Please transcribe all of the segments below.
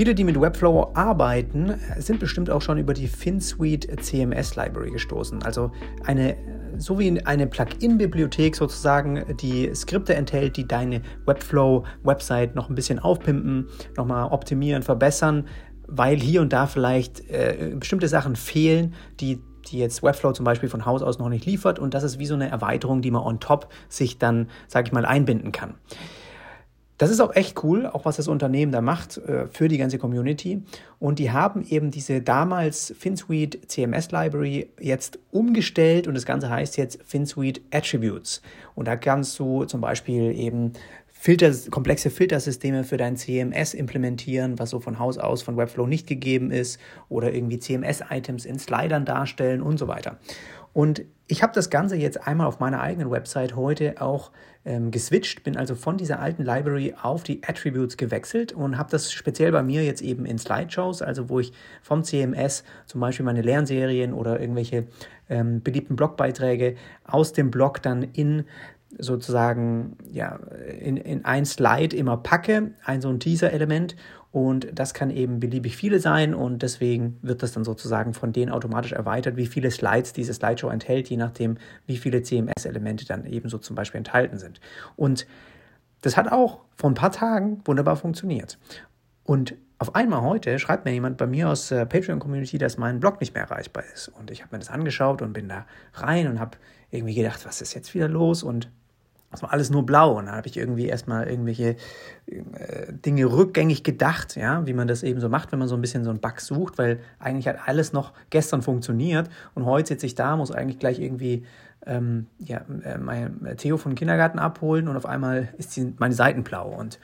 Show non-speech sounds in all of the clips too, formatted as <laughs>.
Viele, die mit Webflow arbeiten, sind bestimmt auch schon über die FinSuite CMS Library gestoßen. Also eine, so wie eine Plugin-Bibliothek sozusagen, die Skripte enthält, die deine Webflow-Website noch ein bisschen aufpimpen, nochmal optimieren, verbessern, weil hier und da vielleicht äh, bestimmte Sachen fehlen, die die jetzt Webflow zum Beispiel von Haus aus noch nicht liefert und das ist wie so eine Erweiterung, die man on top sich dann, sage ich mal, einbinden kann. Das ist auch echt cool, auch was das Unternehmen da macht äh, für die ganze Community. Und die haben eben diese damals FinSuite CMS Library jetzt umgestellt und das Ganze heißt jetzt FinSuite Attributes. Und da kannst du zum Beispiel eben Filter, komplexe Filtersysteme für dein CMS implementieren, was so von Haus aus von Webflow nicht gegeben ist, oder irgendwie CMS-Items in Slidern darstellen und so weiter. Und ich habe das Ganze jetzt einmal auf meiner eigenen Website heute auch ähm, geswitcht, bin also von dieser alten Library auf die Attributes gewechselt und habe das speziell bei mir jetzt eben in Slideshows, also wo ich vom CMS zum Beispiel meine Lernserien oder irgendwelche ähm, beliebten Blogbeiträge aus dem Blog dann in sozusagen ja, in, in ein Slide immer packe, ein so ein Teaser-Element und das kann eben beliebig viele sein und deswegen wird das dann sozusagen von denen automatisch erweitert, wie viele Slides diese Slideshow enthält, je nachdem, wie viele CMS-Elemente dann ebenso zum Beispiel enthalten sind. Und das hat auch vor ein paar Tagen wunderbar funktioniert. Und auf einmal heute schreibt mir jemand bei mir aus der Patreon-Community, dass mein Blog nicht mehr erreichbar ist. Und ich habe mir das angeschaut und bin da rein und habe irgendwie gedacht, was ist jetzt wieder los? Und das war alles nur blau. Und dann habe ich irgendwie erstmal irgendwelche äh, Dinge rückgängig gedacht, ja, wie man das eben so macht, wenn man so ein bisschen so einen Bug sucht, weil eigentlich hat alles noch gestern funktioniert und heute sitze ich da, muss eigentlich gleich irgendwie ähm, ja, äh, mein äh, Theo vom Kindergarten abholen und auf einmal ist die, meine Seiten blau. Und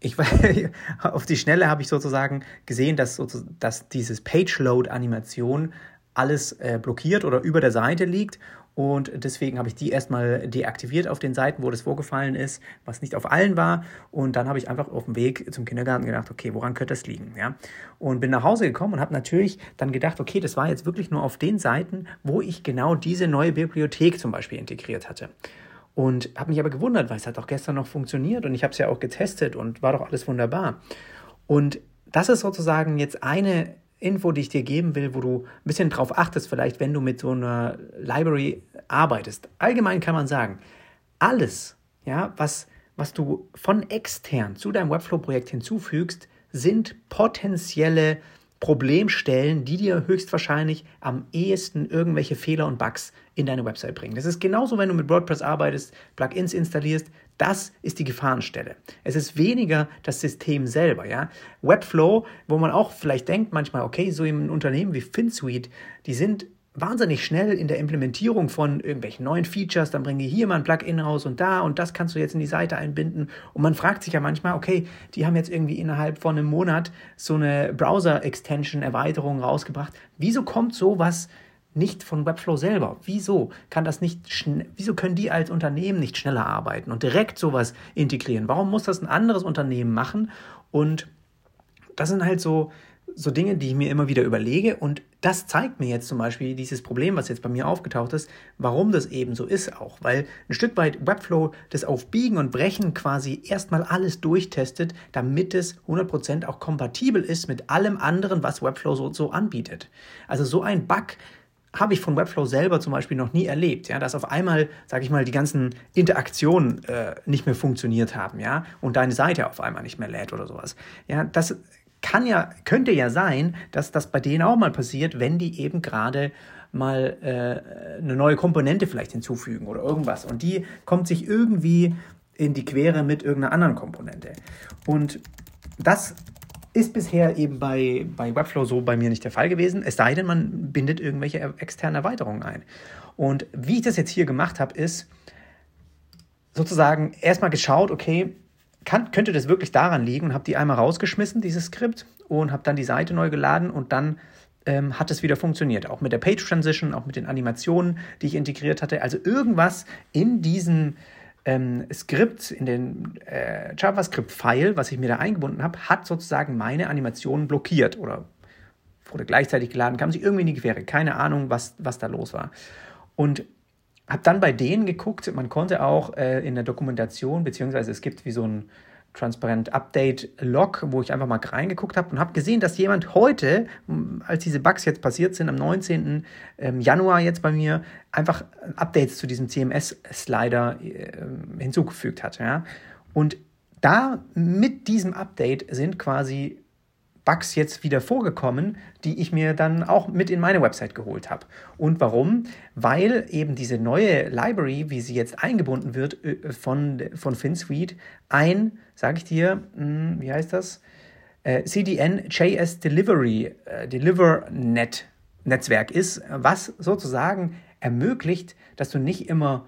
ich <laughs> auf die Schnelle habe ich sozusagen gesehen, dass, dass dieses Page-Load-Animation alles äh, blockiert oder über der Seite liegt und deswegen habe ich die erstmal deaktiviert auf den Seiten, wo das vorgefallen ist, was nicht auf allen war. Und dann habe ich einfach auf dem Weg zum Kindergarten gedacht, okay, woran könnte das liegen? Ja? Und bin nach Hause gekommen und habe natürlich dann gedacht, okay, das war jetzt wirklich nur auf den Seiten, wo ich genau diese neue Bibliothek zum Beispiel integriert hatte. Und habe mich aber gewundert, weil es hat doch gestern noch funktioniert und ich habe es ja auch getestet und war doch alles wunderbar. Und das ist sozusagen jetzt eine Info, die ich dir geben will, wo du ein bisschen drauf achtest, vielleicht wenn du mit so einer Library arbeitest. Allgemein kann man sagen, alles, ja, was, was du von extern zu deinem Webflow-Projekt hinzufügst, sind potenzielle Problemstellen, die dir höchstwahrscheinlich am ehesten irgendwelche Fehler und Bugs in deine Website bringen. Das ist genauso, wenn du mit WordPress arbeitest, Plugins installierst, das ist die Gefahrenstelle. Es ist weniger das System selber, ja. Webflow, wo man auch vielleicht denkt manchmal, okay, so im Unternehmen wie FinSuite, die sind wahnsinnig schnell in der Implementierung von irgendwelchen neuen Features, dann bringe ich hier mal ein Plugin raus und da und das kannst du jetzt in die Seite einbinden. Und man fragt sich ja manchmal, okay, die haben jetzt irgendwie innerhalb von einem Monat so eine Browser-Extension-Erweiterung rausgebracht. Wieso kommt sowas nicht von Webflow selber? Wieso kann das nicht wieso können die als Unternehmen nicht schneller arbeiten und direkt sowas integrieren? Warum muss das ein anderes Unternehmen machen? Und das sind halt so so Dinge, die ich mir immer wieder überlege. Und das zeigt mir jetzt zum Beispiel dieses Problem, was jetzt bei mir aufgetaucht ist, warum das eben so ist auch. Weil ein Stück weit Webflow das auf Biegen und Brechen quasi erstmal alles durchtestet, damit es 100% auch kompatibel ist mit allem anderen, was Webflow so, so anbietet. Also so ein Bug habe ich von Webflow selber zum Beispiel noch nie erlebt, ja, dass auf einmal, sage ich mal, die ganzen Interaktionen äh, nicht mehr funktioniert haben, ja, und deine Seite auf einmal nicht mehr lädt oder sowas. Ja, das kann ja, könnte ja sein, dass das bei denen auch mal passiert, wenn die eben gerade mal äh, eine neue Komponente vielleicht hinzufügen oder irgendwas. Und die kommt sich irgendwie in die Quere mit irgendeiner anderen Komponente. Und das ist bisher eben bei, bei Webflow so bei mir nicht der Fall gewesen, es sei denn, man bindet irgendwelche externen Erweiterungen ein. Und wie ich das jetzt hier gemacht habe, ist sozusagen erstmal geschaut, okay, kann, könnte das wirklich daran liegen und habe die einmal rausgeschmissen, dieses Skript, und habe dann die Seite neu geladen und dann ähm, hat es wieder funktioniert. Auch mit der Page Transition, auch mit den Animationen, die ich integriert hatte. Also irgendwas in diesem ähm, Skript, in den äh, JavaScript-File, was ich mir da eingebunden habe, hat sozusagen meine Animationen blockiert oder wurde gleichzeitig geladen, kam sich irgendwie in die Quere. Keine Ahnung, was, was da los war. Und habe dann bei denen geguckt, man konnte auch äh, in der Dokumentation, beziehungsweise es gibt wie so ein Transparent Update Log, wo ich einfach mal reingeguckt habe und habe gesehen, dass jemand heute, als diese Bugs jetzt passiert sind, am 19. Ähm, Januar jetzt bei mir, einfach Updates zu diesem CMS-Slider äh, hinzugefügt hat. Ja? Und da mit diesem Update sind quasi Bugs jetzt wieder vorgekommen, die ich mir dann auch mit in meine Website geholt habe. Und warum? Weil eben diese neue Library, wie sie jetzt eingebunden wird äh, von, von FinSuite, ein, sage ich dir, hm, wie heißt das? Äh, CDN JS Delivery, äh, DeliverNet Netzwerk ist, was sozusagen ermöglicht, dass du nicht immer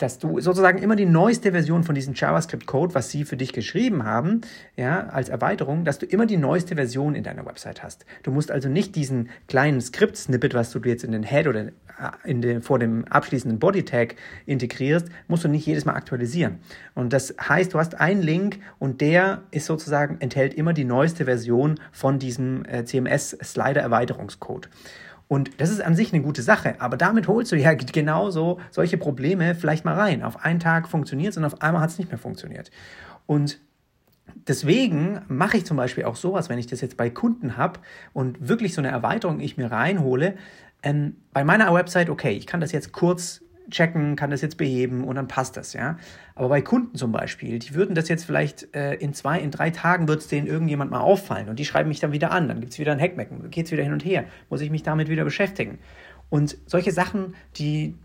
dass du sozusagen immer die neueste Version von diesem JavaScript-Code, was sie für dich geschrieben haben, ja, als Erweiterung, dass du immer die neueste Version in deiner Website hast. Du musst also nicht diesen kleinen Skript-Snippet, was du jetzt in den Head oder äh, in den, vor dem abschließenden Body-Tag integrierst, musst du nicht jedes Mal aktualisieren. Und das heißt, du hast einen Link und der ist sozusagen, enthält immer die neueste Version von diesem äh, CMS-Slider-Erweiterungscode. Und das ist an sich eine gute Sache, aber damit holst du ja genauso solche Probleme vielleicht mal rein. Auf einen Tag funktioniert es und auf einmal hat es nicht mehr funktioniert. Und deswegen mache ich zum Beispiel auch sowas, wenn ich das jetzt bei Kunden habe und wirklich so eine Erweiterung ich mir reinhole. Ähm, bei meiner Website, okay, ich kann das jetzt kurz checken, kann das jetzt beheben und dann passt das, ja. Aber bei Kunden zum Beispiel, die würden das jetzt vielleicht äh, in zwei, in drei Tagen wird es denen irgendjemand mal auffallen und die schreiben mich dann wieder an, dann gibt es wieder ein Hackmecken, geht es wieder hin und her, muss ich mich damit wieder beschäftigen. Und solche Sachen, die,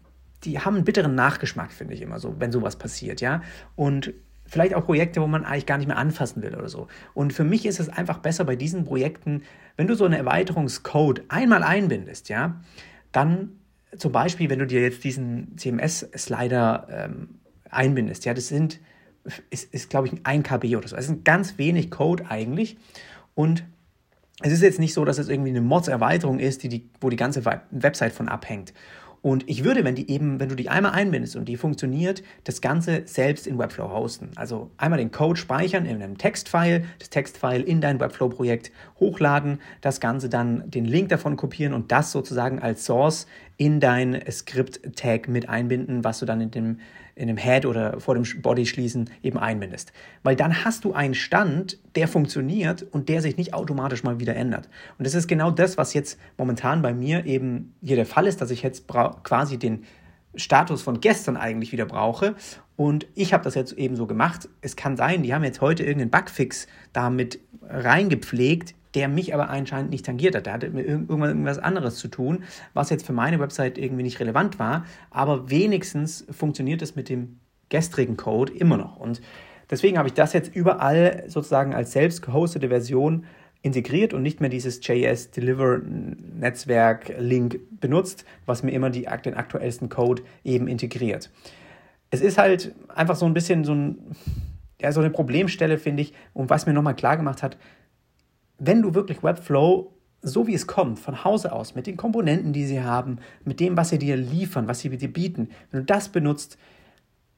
die haben einen bitteren Nachgeschmack, finde ich immer so, wenn sowas passiert, ja. Und vielleicht auch Projekte, wo man eigentlich gar nicht mehr anfassen will oder so. Und für mich ist es einfach besser bei diesen Projekten, wenn du so eine Erweiterungscode einmal einbindest, ja, dann zum Beispiel, wenn du dir jetzt diesen CMS-Slider ähm, einbindest, ja, das sind, ist, ist glaube ich, ein KB oder so. Es ist ganz wenig Code eigentlich. Und es ist jetzt nicht so, dass es irgendwie eine Mods-Erweiterung ist, die die, wo die ganze Website von abhängt. Und ich würde, wenn die eben, wenn du die einmal einbindest und die funktioniert, das Ganze selbst in Webflow hosten. Also einmal den Code speichern in einem Textfile, das Textfile in dein Webflow-Projekt hochladen, das Ganze dann den Link davon kopieren und das sozusagen als Source in dein Script-Tag mit einbinden, was du dann in dem in dem Head oder vor dem Body schließen eben einbindest. Weil dann hast du einen Stand, der funktioniert und der sich nicht automatisch mal wieder ändert. Und das ist genau das, was jetzt momentan bei mir eben hier der Fall ist, dass ich jetzt quasi den Status von gestern eigentlich wieder brauche. Und ich habe das jetzt eben so gemacht. Es kann sein, die haben jetzt heute irgendeinen Bugfix damit reingepflegt, der mich aber anscheinend nicht tangiert hat. Der hatte mit irgendwas, anderes zu tun, was jetzt für meine Website irgendwie nicht relevant war. Aber wenigstens funktioniert es mit dem gestrigen Code immer noch. Und deswegen habe ich das jetzt überall sozusagen als selbst gehostete Version integriert und nicht mehr dieses JS Deliver Netzwerk Link benutzt, was mir immer die, den aktuellsten Code eben integriert. Es ist halt einfach so ein bisschen so, ein, ja, so eine Problemstelle, finde ich, und was mir nochmal klar gemacht hat, wenn du wirklich Webflow so wie es kommt, von Hause aus, mit den Komponenten, die sie haben, mit dem, was sie dir liefern, was sie dir bieten, wenn du das benutzt,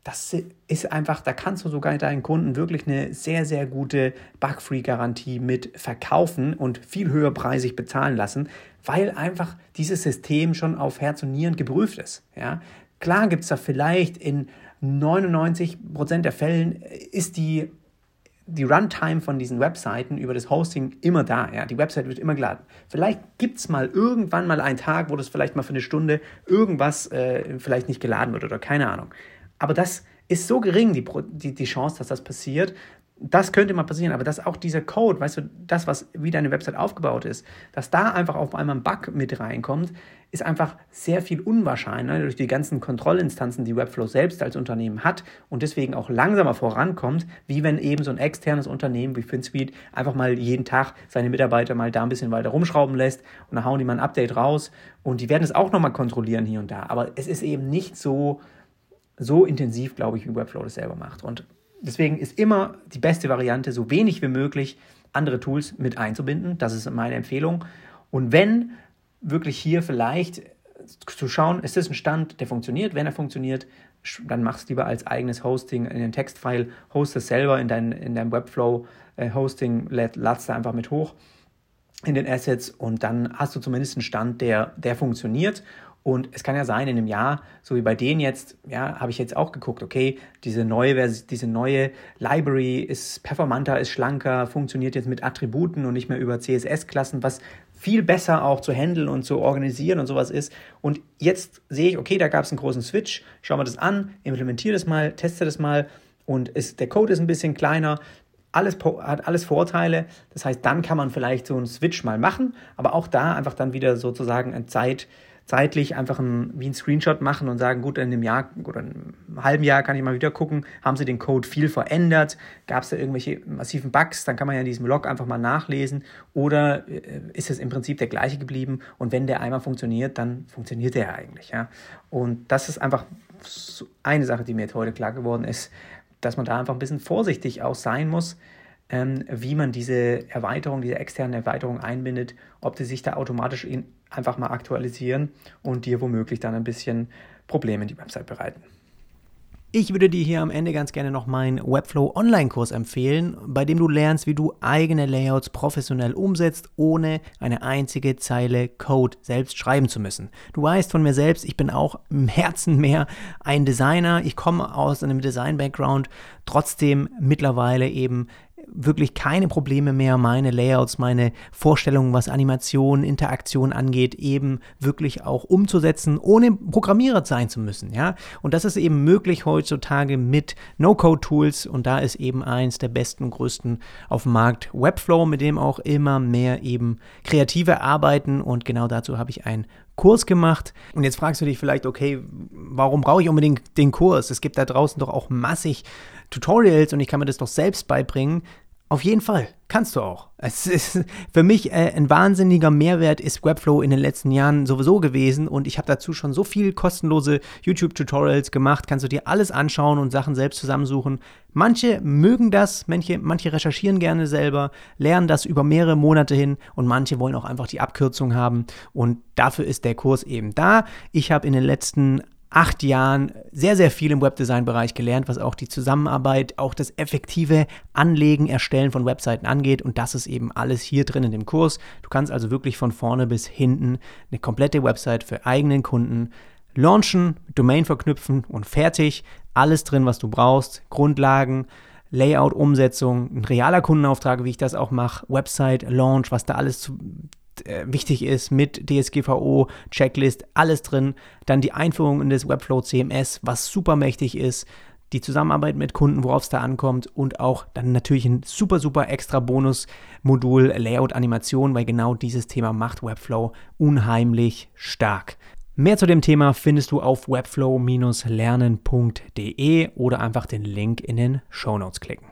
das ist einfach, da kannst du sogar deinen Kunden wirklich eine sehr, sehr gute Bug-Free-Garantie mit verkaufen und viel höher preisig bezahlen lassen, weil einfach dieses System schon auf Herz und Nieren geprüft ist. Ja? Klar gibt es da vielleicht in 99% der Fällen ist die die Runtime von diesen Webseiten über das Hosting immer da. Ja? Die Website wird immer geladen. Vielleicht gibt es mal irgendwann mal einen Tag, wo das vielleicht mal für eine Stunde irgendwas äh, vielleicht nicht geladen wird oder keine Ahnung. Aber das ist so gering, die, die, die Chance, dass das passiert, das könnte mal passieren, aber dass auch dieser Code, weißt du, das, was wie deine Website aufgebaut ist, dass da einfach auf einmal ein Bug mit reinkommt, ist einfach sehr viel unwahrscheinlicher durch die ganzen Kontrollinstanzen, die Webflow selbst als Unternehmen hat und deswegen auch langsamer vorankommt, wie wenn eben so ein externes Unternehmen wie FinSuite einfach mal jeden Tag seine Mitarbeiter mal da ein bisschen weiter rumschrauben lässt und dann hauen die mal ein Update raus und die werden es auch nochmal kontrollieren hier und da. Aber es ist eben nicht so, so intensiv, glaube ich, wie Webflow das selber macht. Und Deswegen ist immer die beste Variante, so wenig wie möglich andere Tools mit einzubinden. Das ist meine Empfehlung. Und wenn wirklich hier vielleicht zu schauen, ist das ein Stand, der funktioniert? Wenn er funktioniert, dann mach es lieber als eigenes Hosting in den Textfile, host es selber in, dein, in deinem Webflow-Hosting, äh, lad's da einfach mit hoch in den Assets und dann hast du zumindest einen Stand, der, der funktioniert Und es kann ja sein, in einem Jahr, so wie bei denen jetzt, ja, habe ich jetzt auch geguckt, okay, diese neue, diese neue Library ist performanter, ist schlanker, funktioniert jetzt mit Attributen und nicht mehr über CSS-Klassen, was viel besser auch zu handeln und zu organisieren und sowas ist. Und jetzt sehe ich, okay, da gab es einen großen Switch, schau mir das an, implementiere das mal, teste das mal und ist, der Code ist ein bisschen kleiner, alles, hat alles Vorteile. Das heißt, dann kann man vielleicht so einen Switch mal machen, aber auch da einfach dann wieder sozusagen eine Zeit, zeitlich einfach ein, wie ein Screenshot machen und sagen, gut, in einem Jahr oder einem halben Jahr kann ich mal wieder gucken, haben sie den Code viel verändert, gab es da irgendwelche massiven Bugs, dann kann man ja in diesem Log einfach mal nachlesen oder äh, ist es im Prinzip der gleiche geblieben und wenn der einmal funktioniert, dann funktioniert der eigentlich. Ja? Und das ist einfach eine Sache, die mir jetzt heute klar geworden ist, dass man da einfach ein bisschen vorsichtig auch sein muss, ähm, wie man diese Erweiterung, diese externen Erweiterung einbindet, ob die sich da automatisch in, einfach mal aktualisieren und dir womöglich dann ein bisschen Probleme in die Website bereiten. Ich würde dir hier am Ende ganz gerne noch meinen Webflow Online-Kurs empfehlen, bei dem du lernst, wie du eigene Layouts professionell umsetzt, ohne eine einzige Zeile Code selbst schreiben zu müssen. Du weißt von mir selbst, ich bin auch im Herzen mehr ein Designer. Ich komme aus einem Design-Background, trotzdem mittlerweile eben wirklich keine Probleme mehr, meine Layouts, meine Vorstellungen, was Animation, Interaktion angeht, eben wirklich auch umzusetzen, ohne Programmierer sein zu müssen. Ja? Und das ist eben möglich heutzutage mit No-Code-Tools und da ist eben eins der besten größten auf dem Markt Webflow, mit dem auch immer mehr eben Kreative arbeiten und genau dazu habe ich ein Kurs gemacht. Und jetzt fragst du dich vielleicht, okay, warum brauche ich unbedingt den Kurs? Es gibt da draußen doch auch massig Tutorials und ich kann mir das doch selbst beibringen. Auf jeden Fall, kannst du auch. Es ist <laughs> für mich äh, ein wahnsinniger Mehrwert ist Webflow in den letzten Jahren sowieso gewesen und ich habe dazu schon so viel kostenlose YouTube-Tutorials gemacht. Kannst du dir alles anschauen und Sachen selbst zusammensuchen. Manche mögen das, manche, manche recherchieren gerne selber, lernen das über mehrere Monate hin und manche wollen auch einfach die Abkürzung haben und dafür ist der Kurs eben da. Ich habe in den letzten acht Jahren sehr, sehr viel im Webdesign-Bereich gelernt, was auch die Zusammenarbeit, auch das effektive Anlegen, Erstellen von Webseiten angeht. Und das ist eben alles hier drin in dem Kurs. Du kannst also wirklich von vorne bis hinten eine komplette Website für eigenen Kunden launchen, Domain verknüpfen und fertig. Alles drin, was du brauchst. Grundlagen, Layout, Umsetzung, ein realer Kundenauftrag, wie ich das auch mache, Website, Launch, was da alles zu, wichtig ist mit DSGVO, Checklist, alles drin. Dann die Einführung in das Webflow CMS, was super mächtig ist. Die Zusammenarbeit mit Kunden, worauf es da ankommt und auch dann natürlich ein super, super extra Bonus-Modul Layout Animation, weil genau dieses Thema macht Webflow unheimlich stark. Mehr zu dem Thema findest du auf webflow-lernen.de oder einfach den Link in den Show Notes klicken.